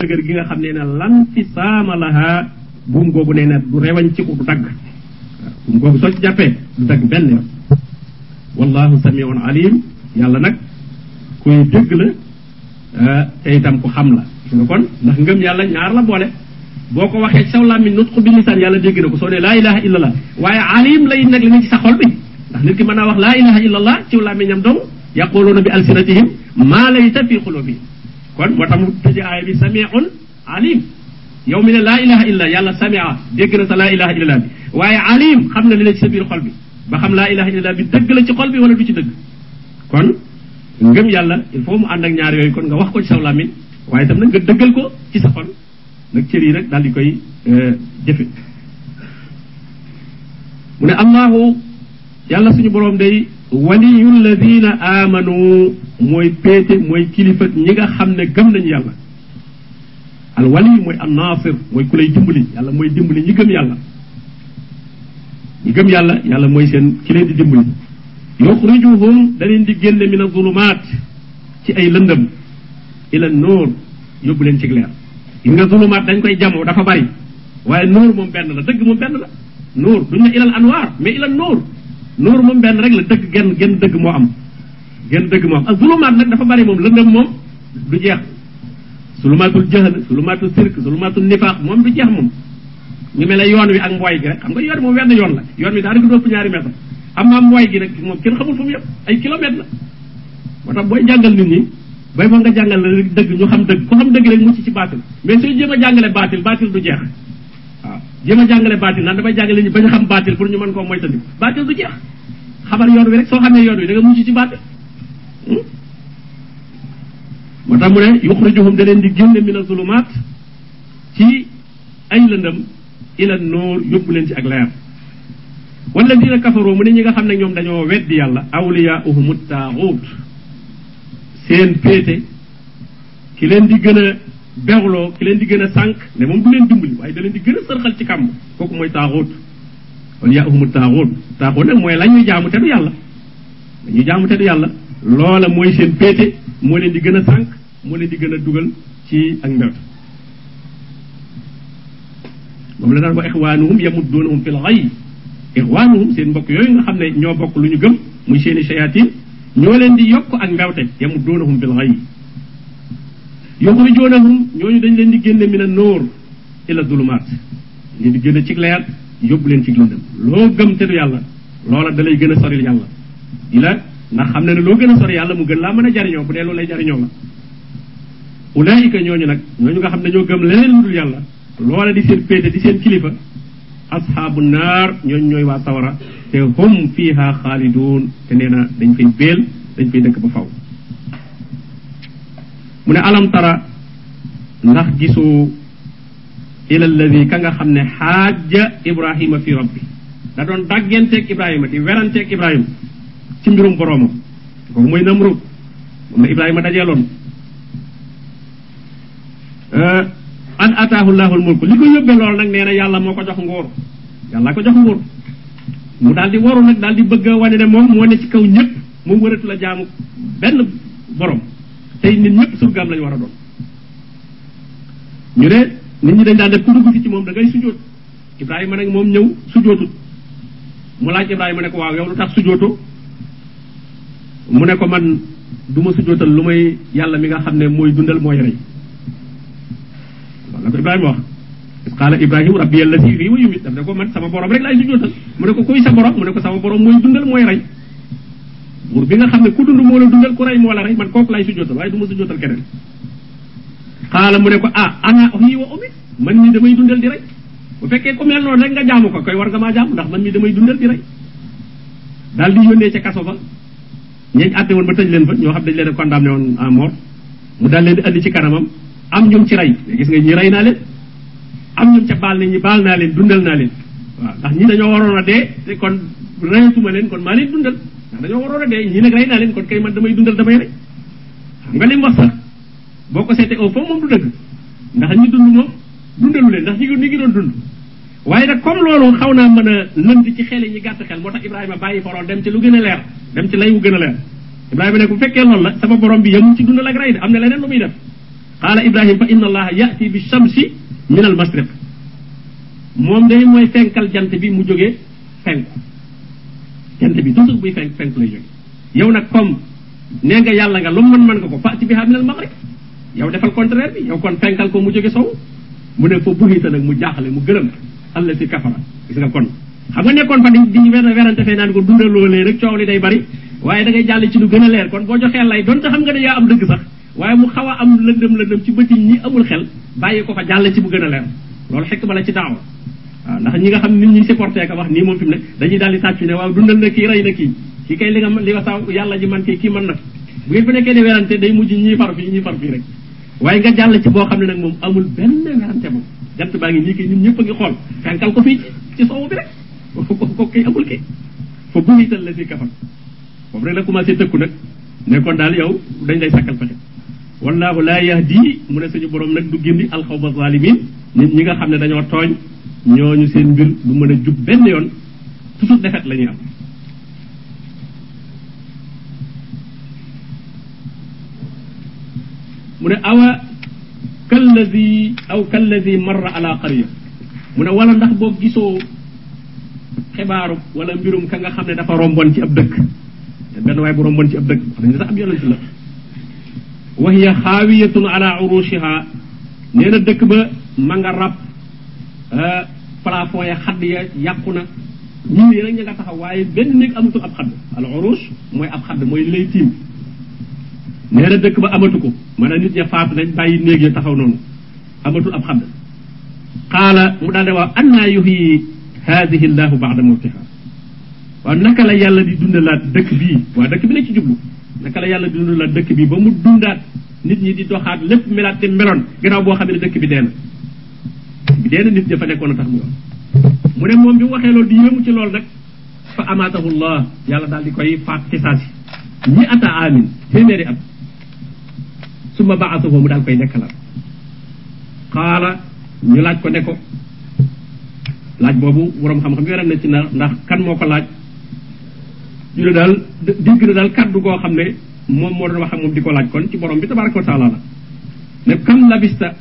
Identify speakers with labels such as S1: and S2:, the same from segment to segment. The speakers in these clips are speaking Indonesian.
S1: dëgër gi nga xam ne na lan fi saama laha buum googu nee na du rewañ ci du dagg. Buum googu soo ci jàppee du wallahu samiun alim yàlla nag kuy dégg la te itam ku xam la. Kon ndax ngëm yàlla ñaar la boole. Boo ko waxee saw làmmiñ nutqu bi lisaan yàlla dégg na ko. Ne ilaha illallah alim lay nag li ne ci sa xol bi. Ndax nit ki mën naa wax laa ilaha illallah ci làmmiñam dong yaquluuna bi alsinatihim maa laysa fi qulubihim kon moo tax mu tëje aaya bi samiun alim yow mi ne laa ilaha illa yàlla samia dégg na sa laa ilaha illallah bi. Waaye alim xam na li la ci sa biir xol bi. Ba xam laa ilaha illallah bi dëgg la ci xol bi wala du ci dëgg. Kon ngëm yàlla il faut mu ànd ak ñaar yooyu kon nga wax ko ci saw làmmiñ waaye itam nag nga dëggal ko ci sa xol. Nag cër yi rek daal di koy jëfe. Mu ne allahu yàlla suñu boroom day waliyu alladina amanu mooy péete mooy kilifa ñi nga xam ne gëm nañu yàlla. Al wali mooy an naasir mooy ku lay dimbali yàlla mooy dimbali ñi gëm yàlla. Ñi gëm yàlla yàlla mooy seen ki leen di dimbali. Yuxrijuhum da leen di génne min azulumaat ci ay lëndëm ila noor yóbbu leen ci leer. Yi zulumaat dañ koy jamoo dafa bari. Waaye noor moom benn la dëgg moom benn la. Noor duñ ne ilal anwaar mais ilal nóor nóor moom benn rek la dëgg genn genn dëgg moo am. genn dëgg moo am. ak zulumaat nag dafa bari moom lëndëm moom du jeex. zulumaatul jahl zulumaatul sirk zulumaatul nifaax moom du jeex moom. ñu mel ne yoon wi ak mbooy gi rek. xam nga yoon moom wenn yoon la. yoon wi daanaka du ëpp ñaari mètre. am mbooy gi rek moom kenn xamul fu mu yëpp ay kilomètre la. moo tax booy jàngal nit ñi bay fa nga jàngal la dëgg ñu xam dëgg. ku xam dëgg rek mucc ci baatil. mais sooy jéem a jàngale baatil baatil du jeex. Waaw jéem a jàngale baatil naan damay jàngale ñu bañ a xam baatil pour ñu mën koo moytandi baatil du jeex. Xamal yoon wi rek soo xamee yoon wi da nga mucc ci baatil. Moo tax mu ne yuxrijuhum da leen di génne min azulumaat ci ay lëndëm ila nóor yóbbu leen ci ak leer. Walladina kafaroo mu ne ñi nga xam ne ñoom dañoo weddi yàlla awliyaahum taaxuut. Seen péete ki leen di gën a bewloo ki leen di gën a sànq ne moom du leen dimbali waaye da leen di gën a sërxal ci kàmb kooku mooy taaxuut mu taaxoot taaxoot nag mooy la ñuy jaamu te du yàlla. La ñuy jaamu yàlla. Loola mooy seen péete moo leen di gën a sànq moo leen di gën a dugal ci ak mbewt moom la daan ko ixwaanuhum yamudduunahum fil xay ixwaanuhum seen mbokk yooyu nga xam ne ñoo bokk lu ñu gëm muy seeni shayatin ñoo leen di yokk ak mbewte yamudduunahum fil xay yuxrijuunahum ñooñu dañ leen di génne min a nóor ila dulumaat leen di génne ci leer yóbbu leen ci lëndëm. Loo gëm te du yàlla loola da lay gën a soril yàlla. Di la ndax xam na ne loo gën a sori mu gën laa mën a jariñoo bu dee loolu lay nag ñooñu nga xam ne gëm leneen lu dul yàlla loola di seen péete di seen kilifa asxaabu naar ñooñu ñooy waa sawara te hum fiha xaaliduun te nee dañ fay béel dañ fay dëkk ba faw. Mu alam tara ndax gisoo ila alladi ka nga xam ne xaaja ibrahima fi rabbi. Da doon dàggenteeg ibrahima di weranteeg ibrahima ci mbirum boroomam. Kooku mooy dajeeloon an ataahu llahul mulk li ko yóbbee lool nag nee na jox nguur. Ko jox mu daal di waru nag daal di bëgg wane ne moom moo ne ci kaw waratu la jaamu borom tey nit ñëpp surgaam lañu war a doon. ñu ne nit ñi dañ daan def ku dugg si ci moom da ngay sujjóot. Ibrahima nag moom ñëw sujjóotut. mu laaj ibrahima ne ko waaw yow lu tax sujjóoto mu ne ko man du ma sujjóotal lu may yàlla mi nga xam ne mooy dundal mooy rey. loolu la ko ibrahima wax. qaala ibrahima rabbi alladi yuhyi wa yumiit. Daf ne ko man sama borom rek laay sujjóotal. mu ne ko kuy sa borom? mu ne ko sama borom mooy dundal mooy rey. Buur bi nga xam ne ku dund moo la dundal ku rey moo la rey man kooku laay sujjóotal waaye du ma sujjóotal keneen. Xaala mu ne ko ah ana uhyi wa man mii damay dundal di rey. Bu fekkee ku mel noonu rek nga jaamu ko koy war nga maa jaamu ndax man mii damay dundal di rey. Daal di yónnee ca kaso ba ñeeñ àtte woon ba tëj leen fa ñoo xam dañ leen a condamné woon à mort. Mu daal leen di ci kanamam am ñoom ci rey. Gis nga ñi rey naa leen. Am ñoom ca baal ne ñi baal naa leen dundal naa leen. Waaw ndax ñi dañoo waroon a dee te kon reyatuma leen kon maa leen dundal. Ndax dañoo waroon a dee ñii nag rey naa leen kon kay man damay dundal damay rey. Xam nga li mu wax sax boo ko seetee au fond moom du dëgg. Ndax ñi dund moom dundalu leen ndax ñi ngi ngi doon dund. Waaye nag comme loolu xaw naa mën a lënd ci xel ñi gàtt xel moo tax Ibrahima bàyyi foroon dem ci lu gën a leer dem ci lay wu gën a leer. Ibrahima ne bu fekkee loolu la sama borom bi yemul ci dundal ak rey de am na leneen lu muy def. Qaala ibrahim fa inna allaha yati bi shamsi min al masriq. Moom day mooy fenkal jant bi mu jógee jant bi toujours buy fenk fenk lay jóge. Yow nag comme nee nga yàlla nga lu mën mën nga ko fati biha min al maghrib yow defal contraire bi yow kon fenkal ko mu jóge sow mu ne fa buxiita nag mu jaaxale mu gërëm. Alla si kafara. Gis nga kon xam nga nekkoon fa di di wer werante fee naan ko dundal loolee rek coow li day bari. Waaye da ngay jàll ci lu gën a leer. Kon boo joxee lay donte xam nga ne yaa am dëgg sax waaye mu xaw a am lëndëm lëndëm ci bëti ñi amul xel bàyyi ko fa jàll ci bu gën a leer. Loolu xekk ba la ci waaw ndax ñi nga xam nit ñi supporté ka wax nii moom fi mu ne dañuy daal di tàccu ne waaw dundal na kii rey na kii. Kii kay li nga li nga saw yàlla ji man kii kii mën na bu ngeen fa nekkee di werante day mujj ñii far fii ñii far fii rek. Waaye nga jàll ci boo xam ne nag moom amul benn werante moom. Jant baa ngi nii kii ñun ñëpp a ngi xool. Fenkal ko fii ci soowu bi rek. Ko kay amul kii fa buhital la si kafar boobu rek la commencé tëkku nag. Ne kon daal yow dañ lay sakkal pexe wallahu laa yahdi mu ne suñu borom nag du gindi alxawma zalimin nit ñi nga xam ne dañoo tooñ ñooñu seen mbir du mën a jub benn yoon toujours defet la ñuy am mu ne awa kalladi aw kalladi marra ala qarya mu ne wala ndax boo gisoo xibaaru wala mbirum ka nga xam ne dafa rombon ci ab dëkk benn waay bu rombon ci ab dëkk nañu sax ab yonent la وهي خاوية على عروشها. نينا دك با ماغا راب ا بلافون يا خد يا يقنا ني ني نيغا واي بن نيك امتو اب العروش موي اب موي ليتيم نينا دك با اماتوكو مانا نيت يا فات نان باي نيك يا تاخاو نون اماتو اب خد قال مودال دوا ان يحيي هذه الله بعد موتها وانك لا يالا دي دوندلات دك بي وا دك بي naka la yàlla di dundalaat dëkk bii ba mu dundaat nit ñi di doxaat lépp melaat te meloon gannaaw boo xam ne dëkk bi dee na. bi dee nit ña fa nekkoon a tax mu mu ne moom bi mu waxee loolu di yéemu ci loolu nag fa amaatahu llah yàlla daal di koy faat ci saasi ñi ata amin téeméeri at. summa baasahu mu daal koy nekkalaat. xaala ñu laaj ko ne ko laaj boobu borom xam-xam yoram na ci na ndax kan moo ko laaj ñu ne daal dégg na daal kaddu goo xam ne moom moo doon wax moom di ko laaj. Kon ci borom bi tabaraka wa taala la. Ne kam labista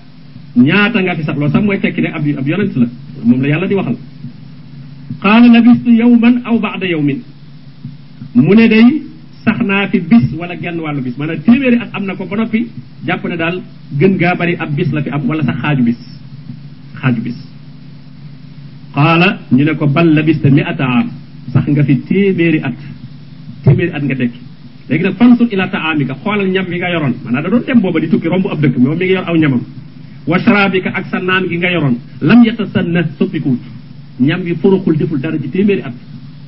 S1: ñaata nga fi sax? Loolu sax mooy tekki ne ab ab yonent la. Moom la yàlla di waxal. Qaala labistu yawman aw baada yawmin. Mu ne day sax naa fi bis wala genn wàllu bis. Maanaam téeméeri at am na ko ba noppi jàpp ne daal gën gaa bari ab bis la fi am wala sax xaaju bis. Xaaju bis. Qaala ñu ne ko bal labista mi ata am sax nga fi téeméeri at téeméeri at nga dekki léegi nag fansur ila taamika xoolal ñam bi nga yoroon. Maanaam da doon dem booba di tukki romb ab dëkk moom mi ngi yor aw ñamam. Wa ak sa naan gi nga yoroon. Lam yatasanna soppikuwut ñam bi furuxul deful dara ci téeméeri at.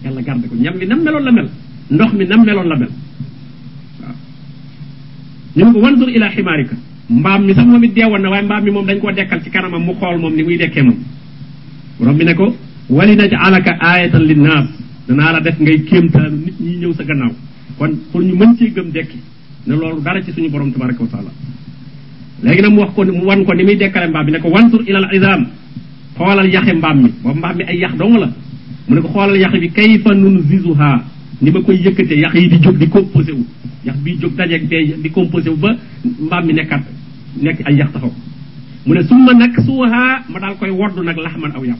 S1: Yàlla garde ko. Ñam bi nam meloon la mel? Ndox mi nam meloon la mel? Waaw. Ñu ne mbaam mi sax moom it deewoon na waaye mbaam mi moom dañ koo dekkal ci kanamam mu xool moom ni muy dekkee moom. Borom ne ko wali najalaka ayatan linnaas. Danaa la def ngay kéemtaanu nit ñi ñëw sa gannaaw. kon pour ñu mën cee gëm dekki ne loolu dara ci suñu borom tabaraka wa taala. léegi nag mu wax ko mu wan ko ni muy dekkale mbaam mi ne ko wansur ilal izam xoolal yaxe mbaam mi. Mbaam mi ay yax dong la. Mu ne ko xoolal yax bi kayfa nunzizuha ni ma koy yëkkatee yax yi di jóg di composé wu. Yax bi jóg dajeeg bee di composé wu ba mbaam mi nekkat nekk ay yax taxaw. Mu ne summa nag suuha ma daal koy woddu nag laxman aw yàpp.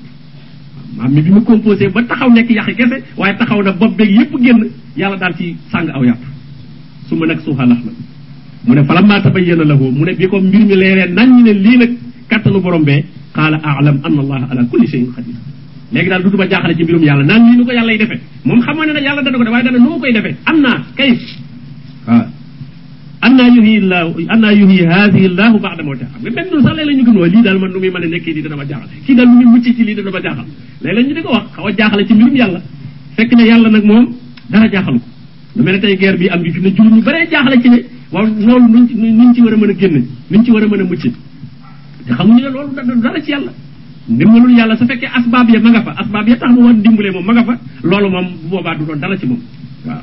S1: Mbaam mi bi mu composé ba taxaw nekk yaxi kese waaye taxaw na bopp beeg yépp génn yàlla daal ci sàng aw yàpp. Summa nag suuha laxman mu ne falamma tabayyana lahu mu ne bi ko mbir mi leeree nañ ñu ne lii nag kattanu borom bee qaala a'lam anna allaha ala kulli shay'in qadir. Léegi daal dutuma jaaxale ci mbirum yàlla naan lii nu ko yàlla y defee. Moom xamoon ne nag yàlla dana ko def waaye dana nu ma koy defee. Am naa kay waaw annaa yuhyi llahu annaa yuhyi ñu gëm lii daal man nu muy mën a a jaaxale ci mbirum yàlla. Moom dara jaaxal ko. Lu mel ne tey guerre bi am bi fi ne jullit ñu bëree jaaxale ci ne waaw loolu nuñ nuñ ci war a mën a a mën a mucc te xamuñu ne loolu dara ci yàlla. Ndimbalul yàlla su fekkee asbaab ya ma nga fa asbaab ya tax mu war dimbalee moom ma nga fa loolu moom boobaa du doon dara ci moom. Waaw.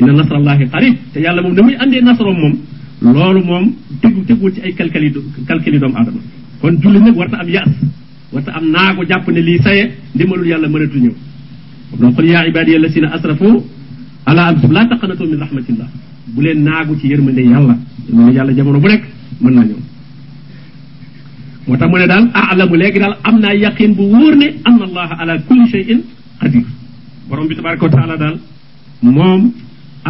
S1: Inna nasrallahi qarib te yàlla moom na muy andee nasroom moom loolu moom tegu teguwul ci ay calculi calculi doomu aadama kon julli nag warta am yaas warta am naago jàpp ne lii saye ndimbalul yàlla mënatu ñëw donc qul yaa ibadiya allasina asrafu ala anfusihim la taqnatu min rahmatillah bu leen naagu ci yërmande yàlla yërmande yàlla jamono bu nekk mën naa ñëw moo tax mu ne daal alamu léegi daal am naa yaqin bu wóor ne anna allaha ala kulli shay'in qadir borom bi tabaraka wa taala daal moom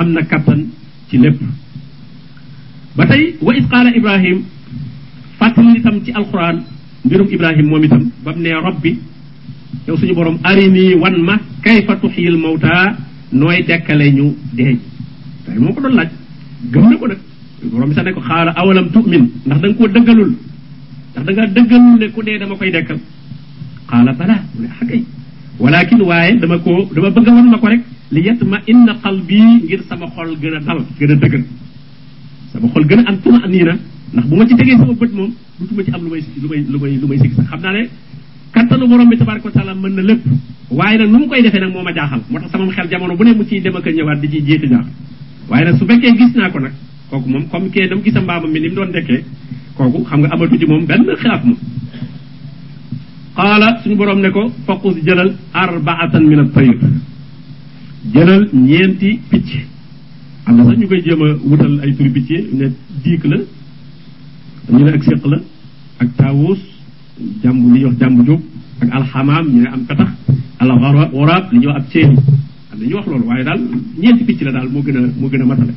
S1: am na kattan ci lépp. Ba tey wa is qaala ibrahim fàttali itam ci alquran mbirum ibrahim moom itam ba mu ne rabbi yow suñu borom arini wan ma kayfa tuxyil mawta nooy dekkale ñu dee tey moo ko doon laaj gëm na ko nag. Borom bi sax ne ko xaala tu'min? Ndax da koo dëggalul. Ndax da dëggalul ne ku dee dama koy dekkal. Xaala bala. Mu ne xakay walakin waaye dama koo dama bëgg wan ma ko rek. Li ma inna qalbi ngir sama xol gën dal a sama xol gën a am tuma nii na ndax bu ci tegee sama bët moom dutuma ci am lu may lu may lu sax ne borom bi taala mën na koy jaaxal sama xel jamono bu ne mu ciy dem ak ñëwaat di ciy jéeti jaaxal waaye nag su fekkee gis naa ko nag kooku moom comme kee dam gisa mbaamam mi ni doon dekkee kooku xam nga amatu ci suñu borom ne ko faqus arbaatan min at-tayr jëlal ñeenti picc. Am na sax ñu koy jéem a wutal ay turi picc ne diik la ñu ne ak séq la ak taawus jàmb li ñuy wax jàmbu jóob ak alxamaam ñu ne am petax al waraab li ñuy wax ab ceeni am na ñu wax loolu waaye daal ñeenti picc la daal moo gën a moo gën a matale.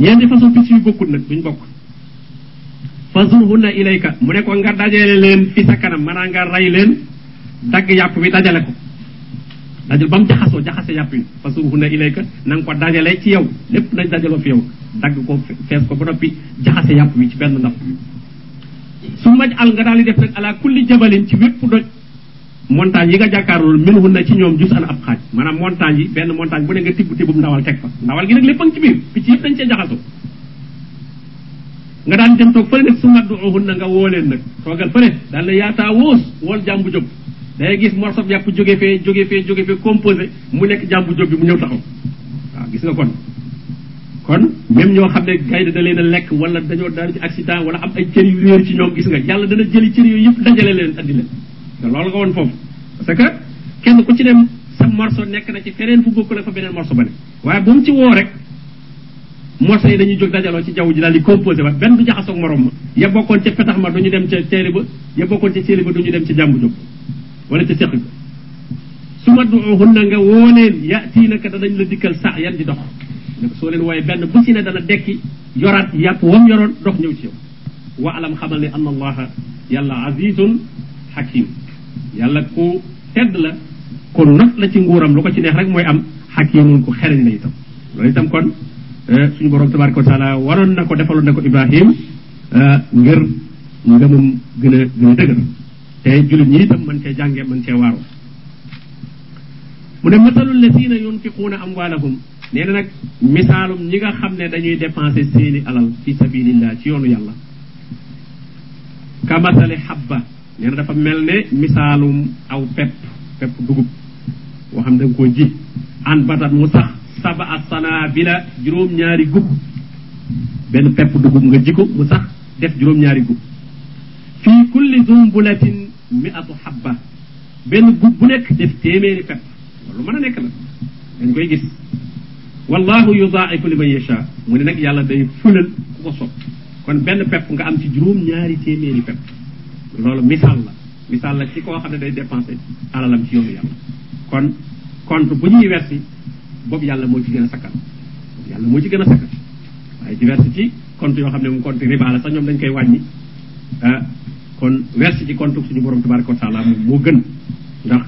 S1: Ñeenti façon picc yu bokkut nag duñ bokk. Fazurhunna ilayka mu ne ko nga dajale leen fi sa kanam maanaam nga rey leen dagg yàpp bi dajale ko. Dajal ba mu jaxasoo jaxase yàpp yi fazurhunna ilayka na nga ko dajale ci yow lépp nañ dajaloo fi yow dagg ko fees ko ba noppi jaxase yàpp bi ci benn ndab su maj al nga daal di def nag ala kulli jabalin ci wépp doj. montagne yi nga jàkkaarlool min na ci ñoom jus an ab xaaj. maanaam montagne yi benn montagne bu ne nga tibb tibbum ndawal teg fa. ndawal gi lépp a ngi ci daan dem toog fële nag su maddu uhun na nga woo leen nag. toogal fële daal la yaataa wóos wool jàmbu jóg. Day gis morceau bi yàpp jóge fee jóge fee jóge fee composé mu nekk jàmbu jóg bi mu ñëw taxaw. Waaw gis nga kon. Kon même ñoo xam ne gaynde da leen a lekk wala dañoo daal ci accident wala am ay cër yu réer ci ñoom gis nga yàlla dana jëli cër yooyu yëpp dajale leen andi leen. Te nga woon foofu. Parce que kenn ku ci dem sa morceau nekk na ci feneen fu bokk la fa beneen morceau ba ne. Waaye bu mu ci woo rek morceau yi dañuy jóg dajaloo ci jaww ji daal di composé waat. Benn du jaxasoog morom ya bokkoon ca petax ma duñu dem ca ceeli ba ya bokkoon ca ceeli ba duñu dem ca jàmbu jóg wala ca séq ga su ma duuhun na nga woo leen yatii naka danañ la dikkal sax yan di dox ko soo leen wooye benn bu ci ne dana dekki yoraat yàpp wam yoroon dox ñëw ci yow wa alam xamal ne anna allaha yàlla azizun hakim yàlla ku tedd la ku not la ci nguuram lu ko ci neex rek mooy am hakimun ku xereñ la itam loolu itam kon suñu borom tabaraka wa taala waroon na ko defaloon na ko ibrahim ngir ngëmam gën a gën a dëgër te jullit ñi itam mën cee jànge mën cee waaru. Mu ne masalul ladina yunfiquuna amwaalahum nee na nag misaalum ñi nga xam ne dañuy dépenser seeni alal fi sabilillah ci yoonu yàlla. Kamasali habba. Nee na dafa mel ne misaalum aw pepp pepp dugub boo xam da nga koo ji. An batat mu sax saba a sanabila juróom-ñaari gub. Benn pepp dugub nga ji ko mu sax def juróom-ñaari gub. Fii kulli zumbulatin mi'atu habba benn gub bu nekk def téeméeri pepp loolu mën a nekk la dañ koy gis wallahu yudaa'ifu liman yasha mu ne nag yàlla day fulal ku ko sopp kon benn pepp nga am ci juróom-ñaari téeméeri pepp loolu misaal la misaal la ci koo xam ne day dépensé alalam ci yoonu yàlla kon compte bu ñuy wersi boobu yàlla moo ci gën a sakkan yàlla moo ci gën a sakkan waaye ci wersi ci compte yoo xam ne moom compte riba la sax ñoom dañ koy wàññi ah kon wersi ci compte suñu borom tabaraka wa taala moo gën. Ndax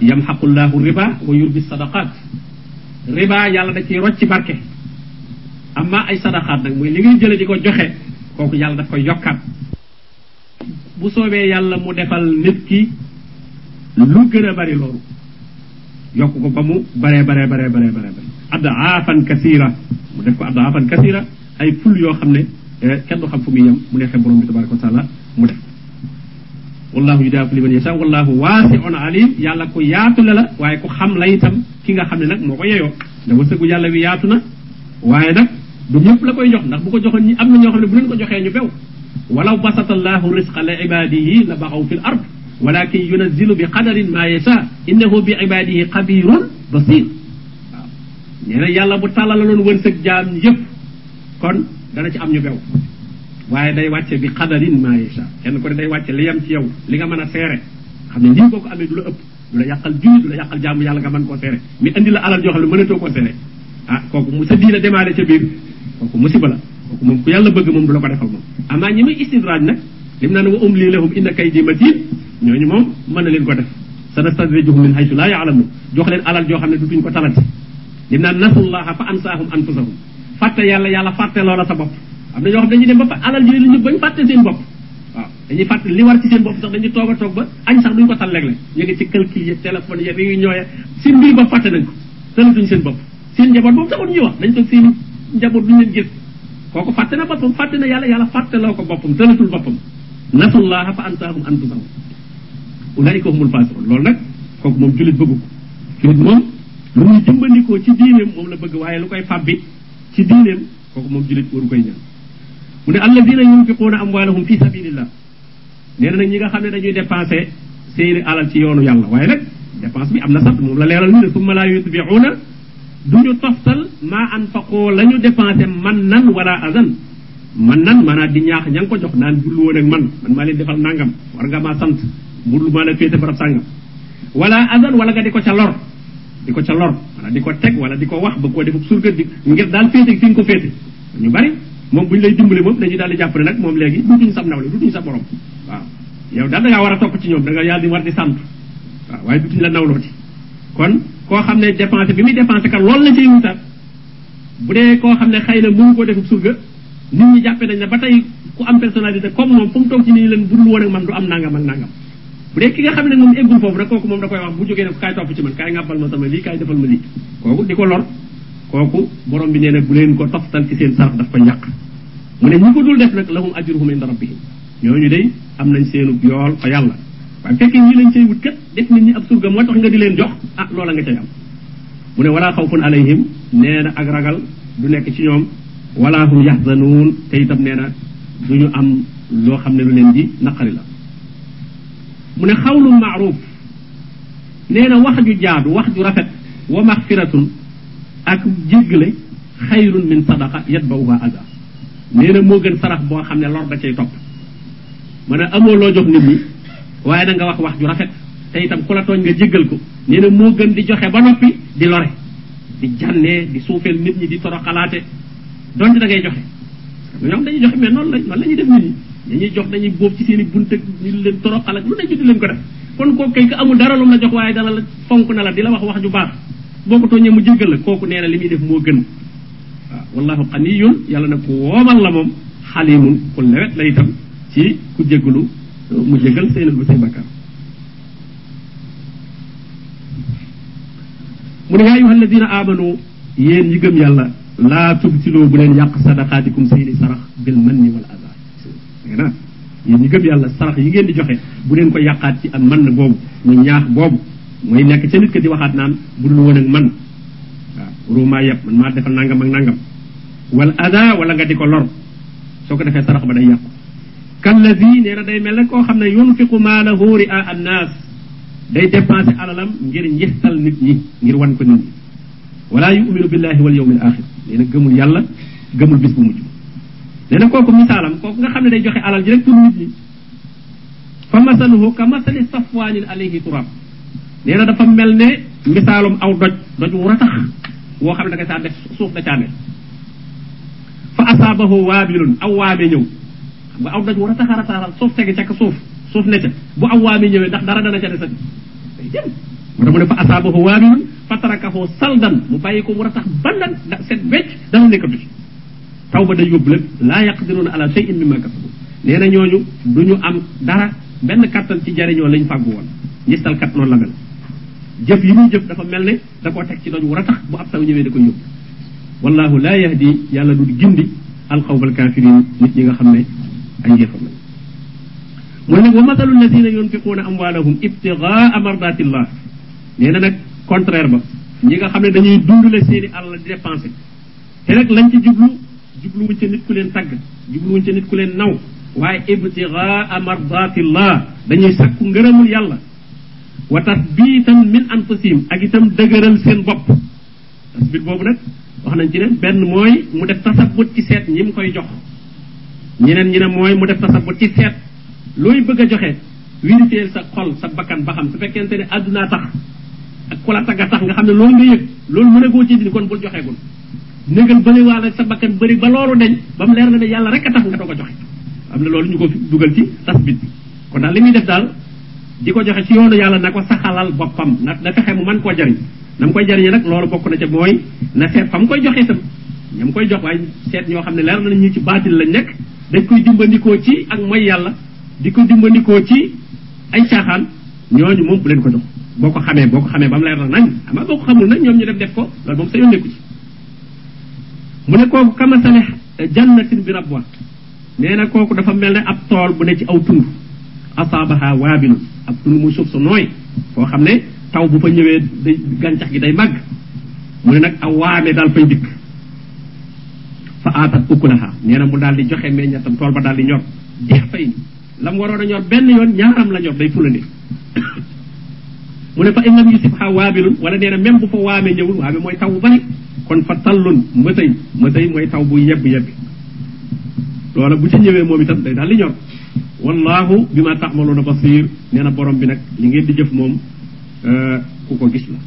S1: yamxaqullahu riba wa yurbi sadaqat riba yàlla da ciy rocc barke. Amma ay sadaqaat nag muy li ngay jële di ko joxe kooku yàlla daf koy yokkaat. Bu soobee yàlla mu defal nit ki lu gën bari loolu yokk ko ba mu baree baree baree baree baree bari adaafan kasira mu def ko adaafan kasira ay ful yoo xam ne kenn du xam fu muy yem. Mu neexee borom bi tabaraka taala mu def wallahu yudaafu liman yasha wallahu waasiun alim yàlla ku yaatu la la waaye ku xam la itam ki nga xam ne nag moo ko yeyoo. Da wërsëgu yàlla wi yaatu na waaye nag du ñëpp la koy jox. Ndax bu ko joxoon ñi am na ñoo xam ne bu leen ko joxee ñu bew. Walaw basata allahu risqa li ibadihi la baxaw fi l ard walakin yunazilu bi qadarin ma yasha innahu bi ibadihi xabirun basir waaw. Nee na yàlla bu tàllalaloon wërsëg jaam yëpp kon dana ci am ñu bew. Waaye day wàcce bi xadarin maa yasha kenn ko ne day wàcce li yem ci yow li nga mën a seere. Xam ne lii boo ko amee du la ëpp du la yàqal julli du la yàqal jaamu yàlla nga mën koo seere. Mais indi la alal joo xam ne koo seere. Ah kooku mu sa diina la. Kooku ku yàlla bëgg moom du la ko defal moom. Amaa ñi muy istidraaj nag lim naan wa umli lahum inna kaydi matin ñooñu moom mën na leen ko def. Sanastadrijuhum min haythu la ya'lamun jox leen alal joo xam ne dutuñ ko talati lim naan nasullaha fa ansaahum anfusahum. Yàlla yàlla fàtte loola sa am na ñoo xam dañuy dem ba alal yooyu ñu bañ fàtte seen bopp. Waaw dañuy fàtte li war ci seen bopp sax dañuy toog a toog ba añ sax duñ ko tal léeg-léeg. Ñu ngi ci calcul yi téléphone yi yu ñooye seen mbir bopp fàtte nañ ko talatuñ seen bopp. Seen njaboot boobu taxul ñuy wax dañ toog seen njaboot duñ leen gis. Kooku fàtte na boppam fàtte na yàlla yàlla fàtte loo ko boppam tëlatul boppam. Nasullaha fa ansaahum anfusahum. Ulaika humul fasiqun loolu nag kooku moom julit bëggu ko. Julit moom lu muy dimbandikoo ci diineem moom la bëgg waaye lu koy fàbbi ci diineem kooku moom julit waru koy ñaan mu ne alladina yunfiquuna amwaalahum fi sabilillah. Nee na nag ñi nga xam ne dañuy dépensé seeni alal ci yoonu yàlla waaye nag dépense bi am na sax moom la leeral ni ne summa laa yutbiuuna duñu toftal maa anfaqoo la ñu dépensé wala azan. Man nan maanaam di ñaax ña ko jox naan bullu woon ak man man maa leen defal nangam war nga maa sant bullu maa la féete barab sàngam. Wala azan wala nga di ko ca lor di ko ca lor maanaam di ko teg wala di ko wax ba koo defuk surga ngir daal féete fi ko féete. Ñu bari moom bu ñu lay dimbali moom dañuy daal di jàpp ne nag moom léegi dutuñ sab nawle dutuñ sa borom. Waaw. Yow daal da ngaa war a topp ci ñoom da nga yàlla di war di sant. Waaw waaye dutuñ la nawlooti kon koo xam ne dépensé bi muy dépensé kat loolu la ciy wutaat bu dee koo xam ne xëy na mënu ko defuk surga nit ñi jàppee nañ ne ba tey ku am personnalité comme moom fu mu toog ci nit ñi leen budul woon ak man du am nangam ak nangam. Bu dee ki nga xam ne moom eggul rek kooku moom da koy wax bu jógee ne ko kaay ci man kaay ngàbbal ma sama lii kaay defal ma lii. Kooku di lor. Kooku borom bi nee bu leen ko toftal ci seen sarax daf ko ñàq mu ne ñi ko dul def nag lahum ajruhum inda rabbihim. ñooñu day am nañ seenu yool fa yàlla. waaye fekkee ñi lañ cay wut kat def nit ñi ab surga moo tax nga di leen jox ah loola nga cay am. mu ne wala xawfun alayhim nee ak ragal du nekk ci ñoom. wala hum yaxzanuun te itam nee na du ñu am loo xam ne lu leen di naqari la. mu ne xawlu maaruf nee wax ju jaadu wax ju rafet wa maxfiratun ak jéggale xayrun min sadaqa yatbawuha aza nee na moo gën sarax boo xam ne lor da cay topp. ma ne amoo loo jox nit ñi waaye da nga wax wax ju rafet te itam ku la tooñ nga jéggal ko. moo gën di joxe ba noppi di lore di jànnee di suufeel nit ñi di toroxalaate. donte da ngay joxe ñoom dañuy joxe mais noonu la noonu la ñuy def nit ñi. dañuy jox dañuy bóob ci seen bunt ak ñu leen toroxal ak lu ne ñu leen ko def. kon kooku kay ko amul dara lu la jox waaye dana la fonk na la di la wax wax ju baax. boo ko tooñee mu jéggal la kooku nee li muy def moo gën wallahu xaniyun yàlla nag ku woomal la moom xalimun ku lewet la itam ci ku jéggalu mu jéggal seenal bu say bakkaar. Mu ne yaa amanu yéen ñi gëm yàlla laa tubtiloo bu leen yàq sadaqaatikum seeni sarax bil manni wal dégg na yéen ñi gëm yàlla sarax yi ngeen di joxe bu leen ko yàqaat ci ak man boobu ñu ñaax boobu mooy nekk ca nit ka di waxaat naan bu dul woon ak man. Waaw yëpp man maa defal nangam ak nangam wal aza wala nga di ko lor soo ko defee sarax ba day yàqu kallazi nee na day mel ne koo xam ne yunfiqu maalahu ria annaas day dépensé alalam ngir njixtal nit ñi ngir wan ko nit ñi wala yuminu billahi wal yawmil axir nee na gëmul yàlla gëmul bis bu mujj nee na kooku misaalam kooku nga xam ne day joxe alal ji rek pour nit ñi fa masaluhu ka masali safwaanin alayhi turab nee dafa mel ne misaalum aw doj doj wu ratax woo xam ne da nga saa def suuf da caa ne fa asaabahu waabilun aw waame xam nga aw doj wu ratax a rataxal suuf tege ca suuf suuf ne ca. Bu aw waame ñëwee ndax dara dana ca desati day tax mu ne fa asaabahu waabilun fa tarakahu saldan mu bàyyi ko mu ratax bandan da set wecc dara nekkatu ci. Taw ba day yóbbu lépp laa yaqdiruuna ala shay'in mimma kasabu. Ñooñu du ñu am dara benn kattan ci jariñoo lañ fàggu woon. Ngistal kat noonu la mel. Jëf yi muy jëf dafa mel ne da teg ci doj wu ratax bu ab taw ñëwee da yóbbu والله لا يهدي يلا دود جندي القوم الكافرين نيت ييغا خامني اي جيفام مولا ومثل الذين ينفقون أموالهم ابتغاء مرضات الله. نينا نك كونترير با نيغا خامني دا نيي دوندو لا سيني الله دي ديبانسي تي رك لانتي جوبلو جوبلو ونتي نيت كولين تاغ جوبلو ونتي نيت كولين ناو واي ابتغاء مرضات الله. دا نيي ساكو غرامول يالا وتثبيتا من انفسهم اكيتام دغرال سين بوب تثبيت بوبو نك wax nañ ci ne benn mooy mu def tasabut ci seet ñi mu koy jox. Ñeneen ñi ne mooy mu def tasabut ci seet looy bëgg a joxe vérifier sa xol sa bakkan ba xam su fekkente ne àdduna tax ak ku la tagga tax nga xam ne loolu nga yëg loolu mën a goo ci dindi kon bul joxeegul. Négal bëri waale sa bakkan bëri ba loolu deñ ba mu leer na ne yàlla rek a tax nga doog a joxe. Am na loolu ñu ko dugal ci tasbit bi. Kon daal li muy def daal di ko joxe ci yoonu yàlla na ko saxalal boppam na fexe mu mën koo jariñ na mu koy jariñee nag loolu bokk na ca mooy na seet fa mu koy joxe itam ñam koy jox waaye seet ñoo xam ne leer na ñu ci baatil lañ nekk dañ koy dimbandikoo ci ak yàlla di ko ci ay caaxaan ñooñu moom bu leen ko jox. Boo ko xamee boo ko mu leer na nañ ama boo ko xamul nag ñoom ñu def def ko loolu moom sa yoon ci. Mu ne kamasale jannatin bi rabwa nee na kooku dafa mel ne ab tool bu ne ci aw tund asaabaha waabilun ab tund muy suuf su taw bu fa ñëwee day gàncax gi day màgg. mu ne nag daal fay dikk. fa aatat ukulaha. nee na mu daal di joxe meññatam tool ba daal di ñor. jeex fay ni la mu waroon a ñor benn yoon ñaaram la ñor day fulandi mu ne fa in lam yusibha waabilun wala nee na même bu fa waame ñëwul waame mooy taw bu bari. kon fa tallun mëtëy. mëtëy mooy taw bu yebb yebbi. loola bu ci ñëwee moom itam day daal di ñor. wallahu bima taxmaluuna basir nee na borom bi nag li ngeen di jëf moom ku ko gis la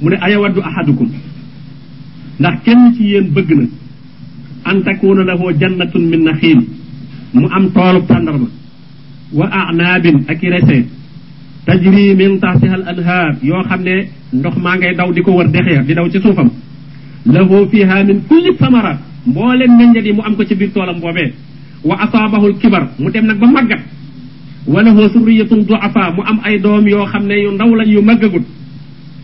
S1: mu ne ayawaddu ahadukum? Ndax kenn ci yéen bëgg na an takuna lahu jannatun min naxiil mu am toolub tàndarma. Wa anaabin ak i resee tajri min taxtiha al anhaar yoo xam ne ndox maa ngay daw di ko wër dexeer di daw ci suufam. Lahu fiha min kulli samaraat mbooleen meññet yi mu am ko ci biir toolam boobee. Wa asaabahul kibar mu dem nag ba màggat wa lahu surriyatun duafa mu am ay doom yoo xam ne yu ndaw lañ yu màggagut.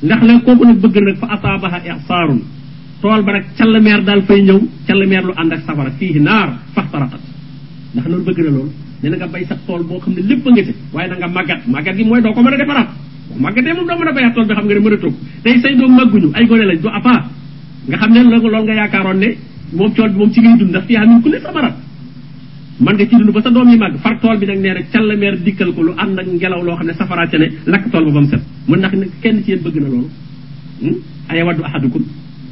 S1: Ndax la kooku nag bëgg nag fa asaabaha isaarun. Tool ba nag callmeer daal fay ñëw callmeer lu ànd ak safara fii naar faxtaraqat ndax loolu bëgg na loolu. Ne na nga bay sa tool boo xam ne lépp nga ci. Waaye na nga màggat. Màggat gi mooy doo ko mën a defaraat. Màggatee moom doo mën a bayaat tool bi xam nga ne mën a toog tey say doom màgguñu ay gone lañ du apa nga xam ne loolu loolu nga yaakaaroon ne moom tool bi moom ci ngay dund ndax fii min kulli samarat man nga ci dund ba sa doom yi màgg far tool bi nag nee na callmeer dikkal ko lu ànd ak ngelaw loo xam ne safara ca ne lakk tool ba ba mu set mun ndax kenn ci yéen bëgg na loolu ayawaddu ahadukum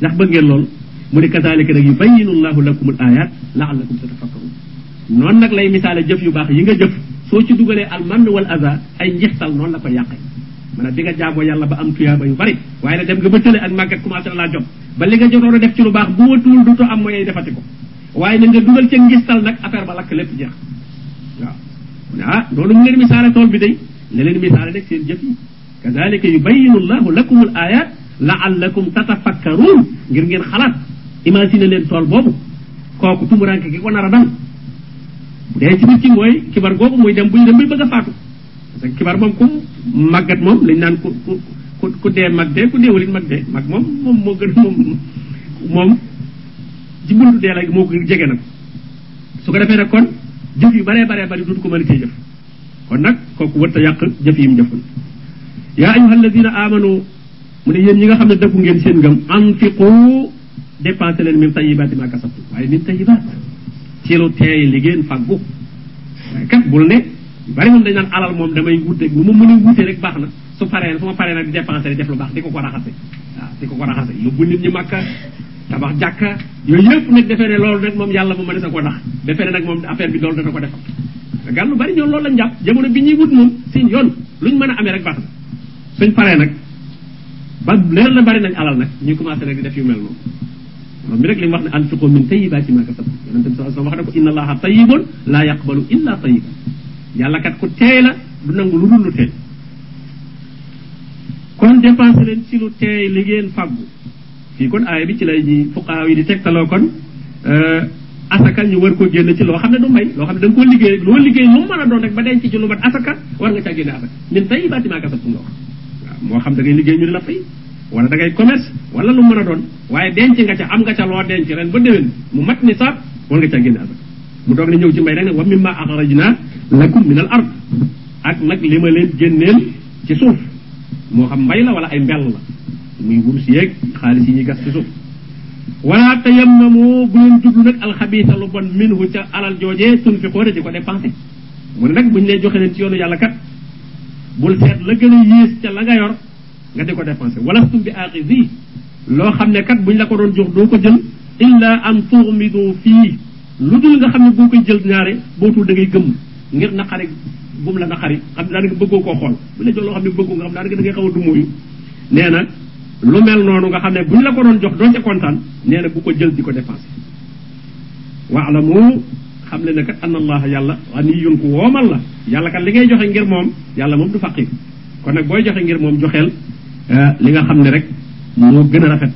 S1: ndax bëgg ngeen loolu mu ne kazalika nag yubayinu llahu lakum al ayat laallakum tatafakkarun noonu nag lay misaale jëf yu baax yi nga jëf soo ci dugalee al mann wal aza ay njixtal noonu la ko yàqe maanaam bi nga jaamoo yàlla ba am tuyaaba yu bari waaye nag dem nga ba tële ak màggat commencé na laa jot ba li nga jotoon a def ci lu baax bu watuwul duto am mooy defati ko waaye na nga dugal ca ngistal nag affaire ba lakk lépp jeex. waaw. mu ne ah loolu mu leen misaale tool bi day ne leen misaale nag seen jëf yi. Kazalika yubayinu llahu lakum al ayat laallakum tatafakkaruun. Ngir ngeen xalaat imagine leen tool boobu. Kooku tumuranke ki ko nar a dal. Bu ci ki mooy kibar googu muy dem buy dem buy bëgg a faatu. Parce que kibar moom ku màggat moom lañ naan ku ku ku dee mag dee ku deewul it mag dee mag moom moo gën moom moom ci buntu dee la moo ko jege nag. su ko defee nag kon jëf yu baree baree bari du ko mën a cee jëf. kon nag kooku wërta yàq jëf yi mu jëful. yaa ayuha alladina amanu mu ne yéen ñi nga xam ne dëggu ngeen seen ngëm anfiqu dépensé leen min tayibaati ma kasabtu waaye min tayibaat ci lu teey li ngeen faggu. waaye kat ne bari moom dañ naan alal moom damay wute lu ma mën a wute rek baax na. su paree su paree nag di dépensé def lu baax di ko ko raxase. waaw di ko ko raxase. yóbbu nit ñi màkka tabax jàkka yooyu yëpp nag defee ne loolu rek moom yàlla mu mën sa ko nax defee ne nag moom affaire bi loolu dana ko defal gal lu bari ñoom loolu lañ jàpp. Jamono bi ñuy wut moom seen yoon luñ mën a rek baax suñ paree nag ba leer na bari nañ alal nag ñu commencé nag di def yu mel noonu. Moom mi rek wax min tayibaati ma kasab bi sallallahu inna allaha tayibun laa yaqbalu illa kat ku la du lu dul lu kon ci lu teey li ngeen fii kon aaya bi ci lay ñi fuqaaw yi di tegtaloo kon asaka ñu war ko génn ci loo xam ne du mbay loo xam ne da nga koo liggéey loo liggéey lu mën a doon rek ba denc ci lu mat asaka war nga caa génne asaka. Min tayibaati ma kasab nga wax. Moo xam da ngay liggéey ñu di la fay wala da ngay commerce wala lu mën a doon waaye denc nga ca am nga ca loo denc ren ba déwén mu mat ni saab war nga caa génne asaka. Mu doog ne ñëw ci mbay nag ne wa mimma axrajna lakum min al ard ak nag li ma leen génneel ci suuf moo xam mbay la wala ay mbell la muy wurus yeeg xaalis yi ñuy gas ci suuf wala tayammamu bu leen jublu nag alxabiisa lu bon minhu ca alal joojee tunfiqoona di ko dépensé. Mu ne nag buñ leen joxe leen ci yoonu yàlla kat bul seet la gën a yées ca la nga yor nga di ko dépensé. Walastum bi aaxisi loo xam ne kat buñ la ko doon jox doo ko jël illa an tuxmidu fii. Lu dul nga xam ne boo koy jël ñaare bootul da ngay gëmm ngir naqari bu mu la naqari xam daanaka bëggoo koo xool. Bu la jox loo xam ne bëggoo nga xam daanaka da ngay xaw a dumóoyu. Nee na lu mel noonu nga xam ne buñ la ko doon jox doo ca kontaan nee na bu ko jël di ko dépensé waalamu xam le anna allaha yàlla ganiyun ku woomal la. Yàlla kat li ngay joxe ngir moom yàlla moom du faqir kon nag booy joxe ngir moom joxeel li nga xam ne rek moo gën a rafet.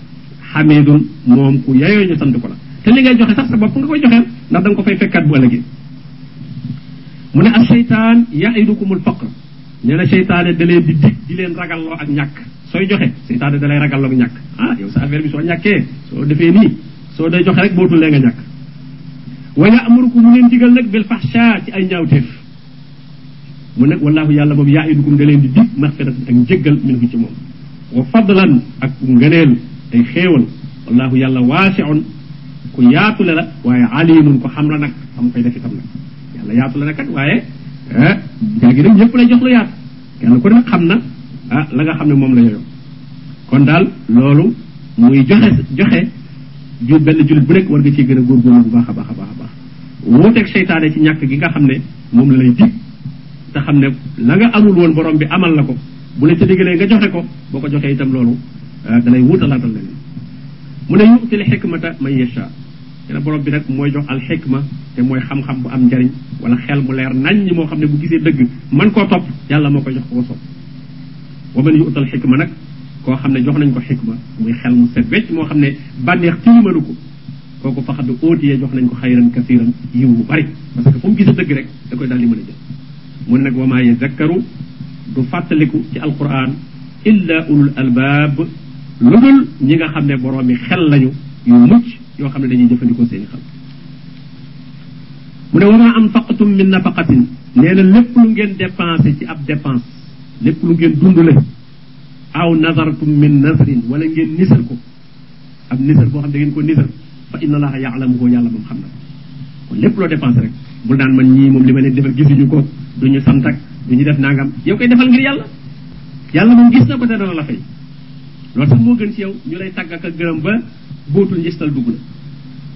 S1: Xamidun moom ku yayoo ñu sant ko la. Te li ngay joxe sax sa bopp nga koy joxeel ndax da ko fay fekkaat bu ëllëgee. Mu ne asheytaan yaidukumul faqr. Nee na seytaane da leen di dig di leen ak ñàkk sooy joxe seytaane da lay ragalloo ak ñàkk. Ah yow sa affaire bi soo ñàkkee soo defee nii soo day joxe rek bootul lee nga ñàkk. Wa yaamurukum mu leen digal nag bil fahsha ci ay ñaawteef. Mu nag wallahu yàlla moom yaidukum da leen di dig maxfiratan ak njëggal minhu ci moom. Wa fadlan ak ngëneel ay xéewal. Wallahu yàlla waasiun ku yaatule la alimun ko xam la nag xam koy def itam nag. Yàlla yaatu la nag kat waaye jaagi nag ñëpp lay jox lu yaatu. Kenn ne xam na ah la nga xam ne moom la yoyoo kon daal loolu muy joxe joxe ju benn jullit bu nekk war nga ciy gën a góorgóorlu bu baax a baax a baax a baax. wuuteeg seytaane ci ñàkk gi nga xam ne moom la lay dig te xam ne la nga amul woon borom bi amal la ko. bu la ca digalee nga joxe ko boo ko joxee itam loolu da lay wuutalaatal leen mu ne yu'til xikmata man yasha. Dina borom bi nag mooy jox al xikma te mooy xam-xam bu am njariñ wala xel mu leer nañ ñi moo xam ne bu gisee dëgg man koo topp yàlla moo koy jox ko sopp. ومن يؤتى الحكمة نك كو خامنا جوخ نانكو حكمة موي خيل مو سيت ويت مو خامني بانيخ تيمالوكو كوكو فخد اوتي جوخ نانكو خيرا كثيرا يو بري باسكو فوم جيسا دغ رك داكو دالي مانا جيت مون نك وما يذكروا دو فاتليكو سي القران الا اول الالباب لودول نيغا خامني بورومي خيل لانيو يو موتش يو خامني داني جيفانديكو سيني خال mu ne wama anfaqtum min nafaqatin neena lepp lu ngeen dépenser ci ab dépense lépp lu ngeen dundale aw nazartum min nazrin wala ngeen nisar ko ab nisar boo xam ne ngeen ko nisar fa inna allaha yaalamuhu yàlla moom xam na kon lépp loo dépensé rek bul naan man ñii moom li ma leen defal gisuñu ko duñu sant ak duñu def nangam yow koy defal ngir yàlla yàlla moom gis na ko te dana la fay loolu sax moo gën ci yow ñu lay tàgg ak gërëm ba bootul njistal dugg na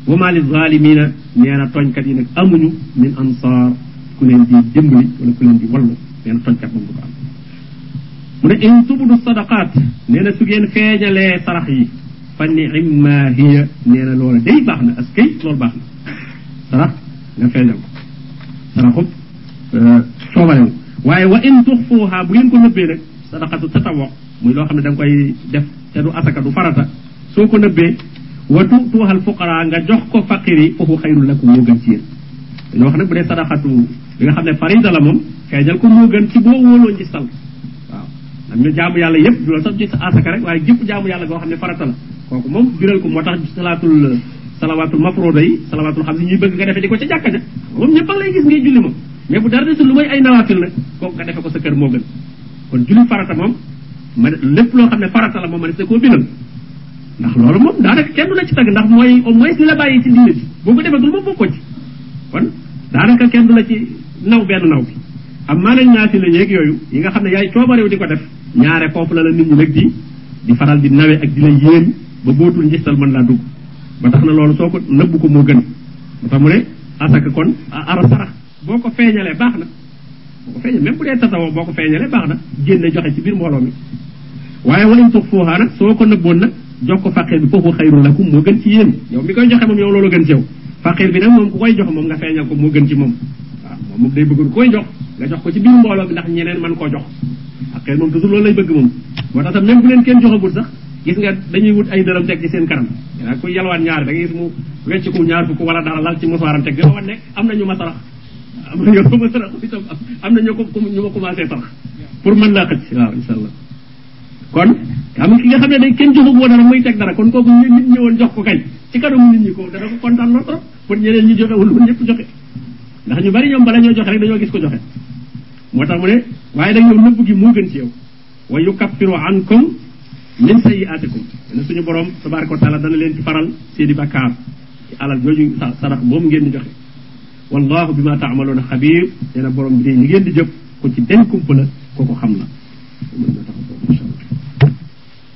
S1: wa ma li zalimina nee na tooñkat yi nag amuñu min ansaar ku leen di dimbali wala ku leen di wallu nee na tooñkat moom du am mu ne in tubdu sadaqaat nee na su ngeen feeñalee sarax yi fa ni'imma hiya nee na loola day baax na askay loolu baax na sarax nga feeñal ko saraxub coobarewu waaye wa in tuxfuuha bu ngeen ko nëbbee nag sadaqatu tatawo muy loo xam ne da nga koy def te du asaka du farata soo ko nëbbee wa tuutuuxal fuqara nga jox ko faqir yi foofu xayrul lakum moo gën ci yéen dañoo wax nag bu dee sadaxatu bi nga xam ne farida la moom feeñal ko moo gën ci boo wóoloo ci sal am ñu jaamu yàlla yëpp du sax ci asaka rek waaye jëpp jaamu biral ko bëgg nga defee di ko ca ja. Moom ñëpp lay gis ngay julli moom. Mais bu dara desul lu may ay nawafil nag kooku nga defe ko sa kër moo gën. Kon julli farata moom ma lépp loo xam farata la moom ma sa koo binal ndax loolu moom daanaka kenn la ci tagg ndax mooy au moins la bàyyi ci diine bi boo ko defagul moom bokkoo ci. Kon daanaka kenn la ci naw naw bi. Am la yi nga yaay def ñaare foofu la la nit ñi nag di di faral di nawe ak di la yéen ba bootul njistal mën laa dugg. Ba tax na loolu soo ko nëbbu ko moo gën. Ba mu ne asaka kon ara sarax. Boo ko feeñalee baax na. Boo ko feeñalee même bu boo ko feeñalee baax na génne joxe ci biir mbooloo mi. Waaye wa in tuxfuuhaa nag soo ko nëbboon nag jox ko faqir bi foofu xayru lakum moo gën ci yéen. Yow mi koy joxe moom yow loolu gën ci yow. Faqir bi nag moom ku koy jox moom nga feeñal ko moo gën ci moom. Moom moom day bëgg ku koy jox nga jox ko ci biir mbooloo bi ndax ñeneen mën koo jox. Faqir moom toujours loolu lay bëgg moom. Moo tax tam même bu leen kenn joxagul sax gis nga dañuy wut ay dërëm teg ci seen kanam. Yaa kuy yalwaan ñaar da ngay gis mu wecc ku ñaar fukk wala dara lal ci mosaaram teg di wan ne am na ñu ma sarax. Am na ko ma sarax itam am na ko ñu ma commencé sarax. Pour mën laa xëcc. Waaw insha allah. Kon am ki nga xam ne day kenn joxu ko dara muy teg dara kon kooku nit ñëwoon jox ko kay. Ci kanamu nit ñi ko dana ko kontaan lool trop. Pour ñeneen ñi joxe wala ñëpp joxe. Ndax ñu bari ñoom bala ñoo joxe rek dañoo gis ko joxe moo tax mu ne waaye nag yow nëbb gi moo gën ci yow wa yukaffiru ankum min sayyi'atikum ne suñu borom tabaraka wa taala dana leen ci faral seeni bakkaar ci alal jooju sarax boobu ngeen di joxe wallahu bima taamaluuna xabir nee na borom bi de ñi ngeen di jëf ko ci den kumpa la kooku xam na mën na taxaw foofu insha allah